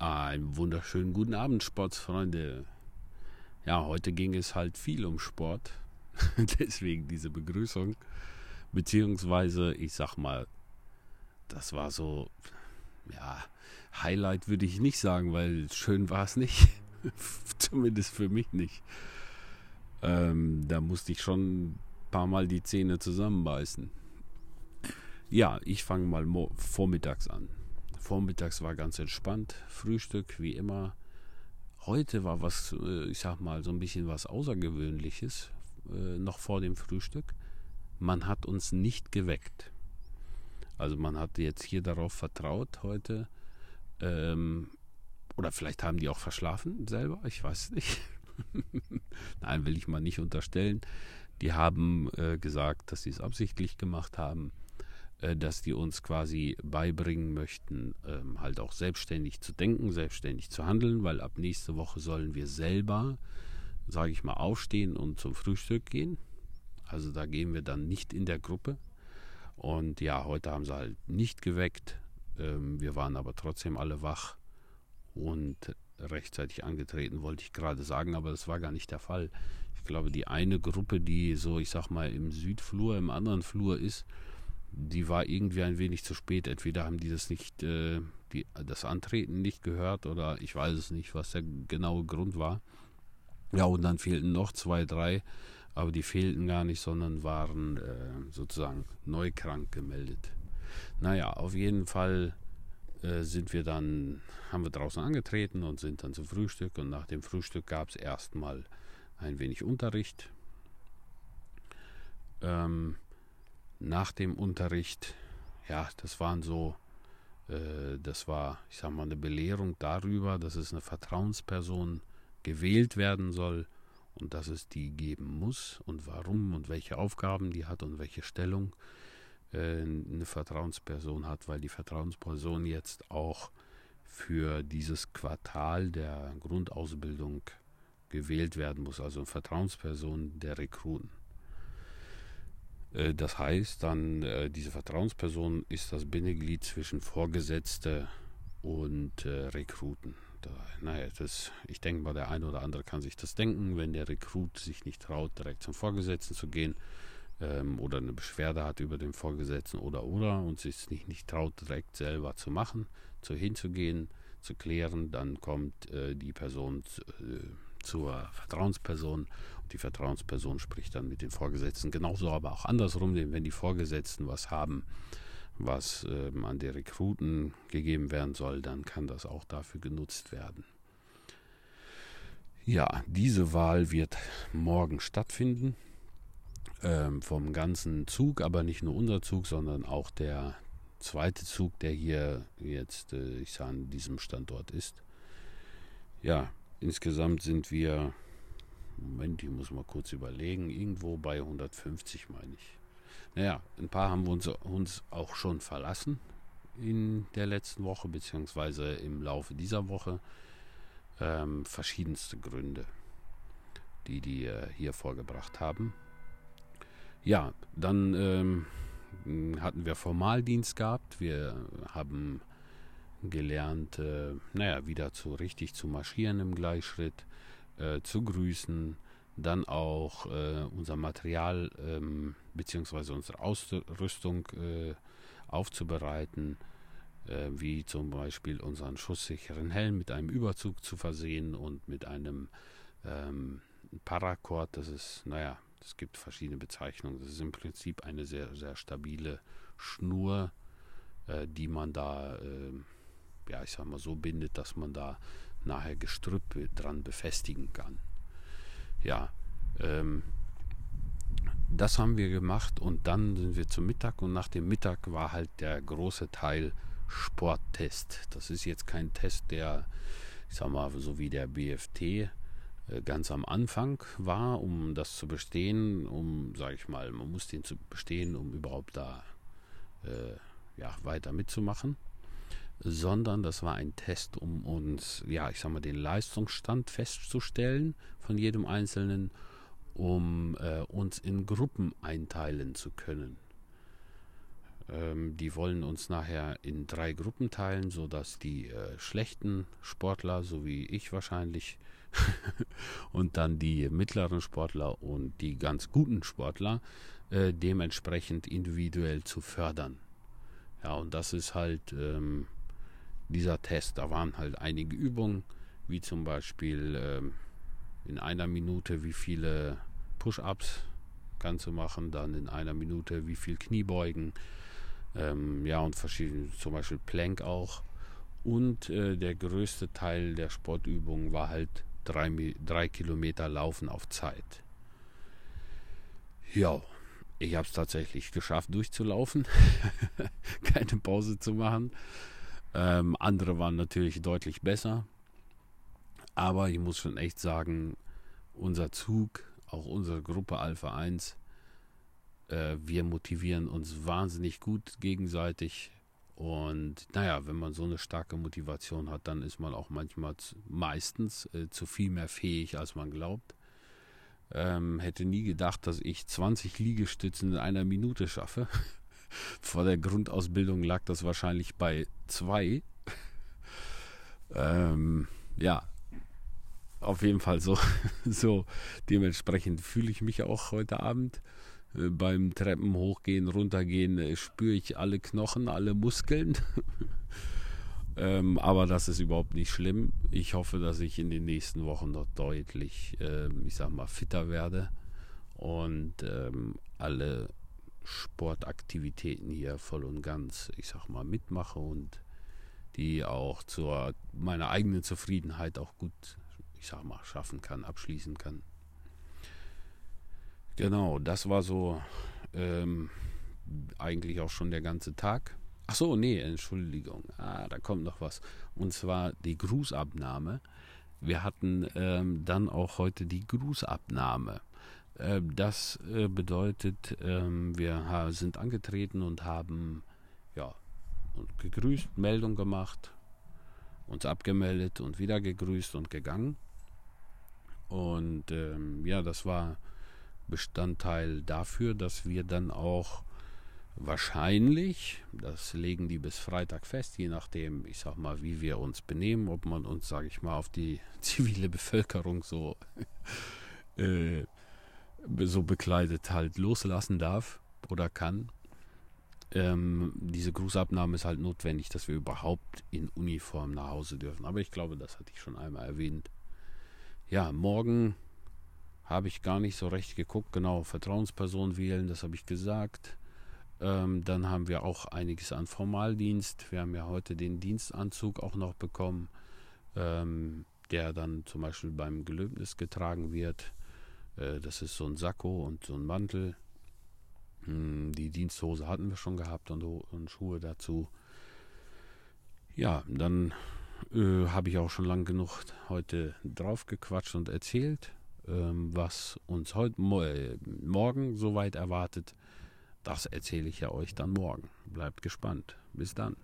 Einen wunderschönen guten Abend, Sportsfreunde. Ja, heute ging es halt viel um Sport. Deswegen diese Begrüßung. Beziehungsweise, ich sag mal, das war so, ja, Highlight würde ich nicht sagen, weil schön war es nicht. Zumindest für mich nicht. Ähm, da musste ich schon ein paar Mal die Zähne zusammenbeißen. Ja, ich fange mal vormittags an. Vormittags war ganz entspannt, Frühstück wie immer. Heute war was, äh, ich sag mal, so ein bisschen was Außergewöhnliches äh, noch vor dem Frühstück. Man hat uns nicht geweckt. Also man hat jetzt hier darauf vertraut heute. Ähm, oder vielleicht haben die auch verschlafen selber, ich weiß nicht. Nein, will ich mal nicht unterstellen. Die haben äh, gesagt, dass sie es absichtlich gemacht haben. Äh, dass die uns quasi beibringen möchten, ähm, halt auch selbstständig zu denken, selbstständig zu handeln, weil ab nächste Woche sollen wir selber, sage ich mal, aufstehen und zum Frühstück gehen. Also da gehen wir dann nicht in der Gruppe. Und ja, heute haben sie halt nicht geweckt. Ähm, wir waren aber trotzdem alle wach und rechtzeitig angetreten, wollte ich gerade sagen, aber das war gar nicht der Fall. Ich glaube, die eine Gruppe, die so, ich sag mal, im Südflur, im anderen Flur ist, die war irgendwie ein wenig zu spät. Entweder haben die das nicht, äh, die, das Antreten nicht gehört oder ich weiß es nicht, was der genaue Grund war. Ja, und dann fehlten noch zwei, drei, aber die fehlten gar nicht, sondern waren äh, sozusagen neu krank gemeldet. Naja, auf jeden Fall äh, sind wir dann, haben wir draußen angetreten und sind dann zum Frühstück und nach dem Frühstück gab es erstmal ein wenig Unterricht. Ähm, nach dem Unterricht, ja, das waren so, äh, das war, ich sag mal, eine Belehrung darüber, dass es eine Vertrauensperson gewählt werden soll und dass es die geben muss und warum und welche Aufgaben die hat und welche Stellung äh, eine Vertrauensperson hat, weil die Vertrauensperson jetzt auch für dieses Quartal der Grundausbildung gewählt werden muss, also eine Vertrauensperson der Rekruten. Äh, das heißt dann, äh, diese Vertrauensperson ist das Bindeglied zwischen Vorgesetzte und äh, Rekruten. Naja, das, ich denke mal, der eine oder andere kann sich das denken, wenn der Rekrut sich nicht traut, direkt zum Vorgesetzten zu gehen ähm, oder eine Beschwerde hat über den Vorgesetzten oder oder und sich nicht, nicht traut, direkt selber zu machen, zu hinzugehen, zu klären, dann kommt äh, die Person äh, zur Vertrauensperson und die Vertrauensperson spricht dann mit den Vorgesetzten. Genauso aber auch andersrum, wenn die Vorgesetzten was haben, was ähm, an die Rekruten gegeben werden soll, dann kann das auch dafür genutzt werden. Ja, diese Wahl wird morgen stattfinden. Ähm, vom ganzen Zug, aber nicht nur unser Zug, sondern auch der zweite Zug, der hier jetzt, äh, ich sage, an diesem Standort ist. Ja, Insgesamt sind wir, Moment, ich muss mal kurz überlegen, irgendwo bei 150 meine ich. Naja, ein paar haben uns, uns auch schon verlassen in der letzten Woche, beziehungsweise im Laufe dieser Woche. Ähm, verschiedenste Gründe, die die äh, hier vorgebracht haben. Ja, dann ähm, hatten wir Formaldienst gehabt. Wir haben gelernt, äh, naja, wieder zu richtig zu marschieren im Gleichschritt, äh, zu grüßen, dann auch äh, unser Material ähm, bzw. unsere Ausrüstung äh, aufzubereiten, äh, wie zum Beispiel unseren schusssicheren Helm mit einem Überzug zu versehen und mit einem ähm, Paracord, das ist, naja, es gibt verschiedene Bezeichnungen, das ist im Prinzip eine sehr, sehr stabile Schnur, äh, die man da ähm, ja, ich sag mal, so bindet, dass man da nachher Gestrüpp dran befestigen kann. Ja, ähm, das haben wir gemacht und dann sind wir zum Mittag und nach dem Mittag war halt der große Teil Sporttest. Das ist jetzt kein Test, der, ich sag mal, so wie der BFT äh, ganz am Anfang war, um das zu bestehen, um, sage ich mal, man muss den zu bestehen, um überhaupt da äh, ja, weiter mitzumachen sondern das war ein Test, um uns, ja, ich sag mal, den Leistungsstand festzustellen von jedem Einzelnen, um äh, uns in Gruppen einteilen zu können. Ähm, die wollen uns nachher in drei Gruppen teilen, sodass die äh, schlechten Sportler, so wie ich wahrscheinlich, und dann die mittleren Sportler und die ganz guten Sportler äh, dementsprechend individuell zu fördern. Ja, und das ist halt ähm, dieser Test. Da waren halt einige Übungen, wie zum Beispiel ähm, in einer Minute, wie viele Push-ups kannst du machen, dann in einer Minute, wie viel Kniebeugen, ähm, ja, und verschiedene, zum Beispiel Plank auch. Und äh, der größte Teil der Sportübungen war halt drei, drei Kilometer Laufen auf Zeit. Ja, ich habe es tatsächlich geschafft, durchzulaufen, keine Pause zu machen. Ähm, andere waren natürlich deutlich besser. Aber ich muss schon echt sagen, unser Zug, auch unsere Gruppe Alpha 1, äh, wir motivieren uns wahnsinnig gut gegenseitig. Und naja, wenn man so eine starke Motivation hat, dann ist man auch manchmal meistens äh, zu viel mehr fähig, als man glaubt. Ähm, hätte nie gedacht, dass ich 20 Liegestützen in einer Minute schaffe. Vor der Grundausbildung lag das wahrscheinlich bei zwei. ähm, ja, auf jeden Fall so. so dementsprechend fühle ich mich auch heute Abend. Äh, beim Treppen hochgehen, runtergehen äh, spüre ich alle Knochen, alle Muskeln. ähm, aber das ist überhaupt nicht schlimm. Ich hoffe, dass ich in den nächsten Wochen noch deutlich, ähm, ich sag mal, fitter werde und ähm, alle Sportaktivitäten hier voll und ganz, ich sag mal, mitmache und die auch zu meiner eigenen Zufriedenheit auch gut, ich sag mal, schaffen kann, abschließen kann. Genau, das war so ähm, eigentlich auch schon der ganze Tag. Ach so, nee, Entschuldigung. Ah, da kommt noch was. Und zwar die Grußabnahme. Wir hatten ähm, dann auch heute die Grußabnahme. Äh, das äh, bedeutet, ähm, wir sind angetreten und haben ja, gegrüßt, Meldung gemacht, uns abgemeldet und wieder gegrüßt und gegangen. Und ähm, ja, das war Bestandteil dafür, dass wir dann auch wahrscheinlich, das legen die bis Freitag fest, je nachdem, ich sag mal, wie wir uns benehmen, ob man uns, sage ich mal, auf die zivile Bevölkerung so äh, so bekleidet halt loslassen darf oder kann. Ähm, diese Grußabnahme ist halt notwendig, dass wir überhaupt in Uniform nach Hause dürfen. Aber ich glaube, das hatte ich schon einmal erwähnt. Ja, morgen habe ich gar nicht so recht geguckt. Genau, Vertrauensperson wählen, das habe ich gesagt. Ähm, dann haben wir auch einiges an Formaldienst. Wir haben ja heute den Dienstanzug auch noch bekommen, ähm, der dann zum Beispiel beim Gelöbnis getragen wird. Äh, das ist so ein Sakko und so ein Mantel. Hm, die Diensthose hatten wir schon gehabt und, und Schuhe dazu. Ja, dann äh, habe ich auch schon lang genug heute drauf gequatscht und erzählt, ähm, was uns heute äh, morgen soweit erwartet. Das erzähle ich ja euch dann morgen. Bleibt gespannt. Bis dann.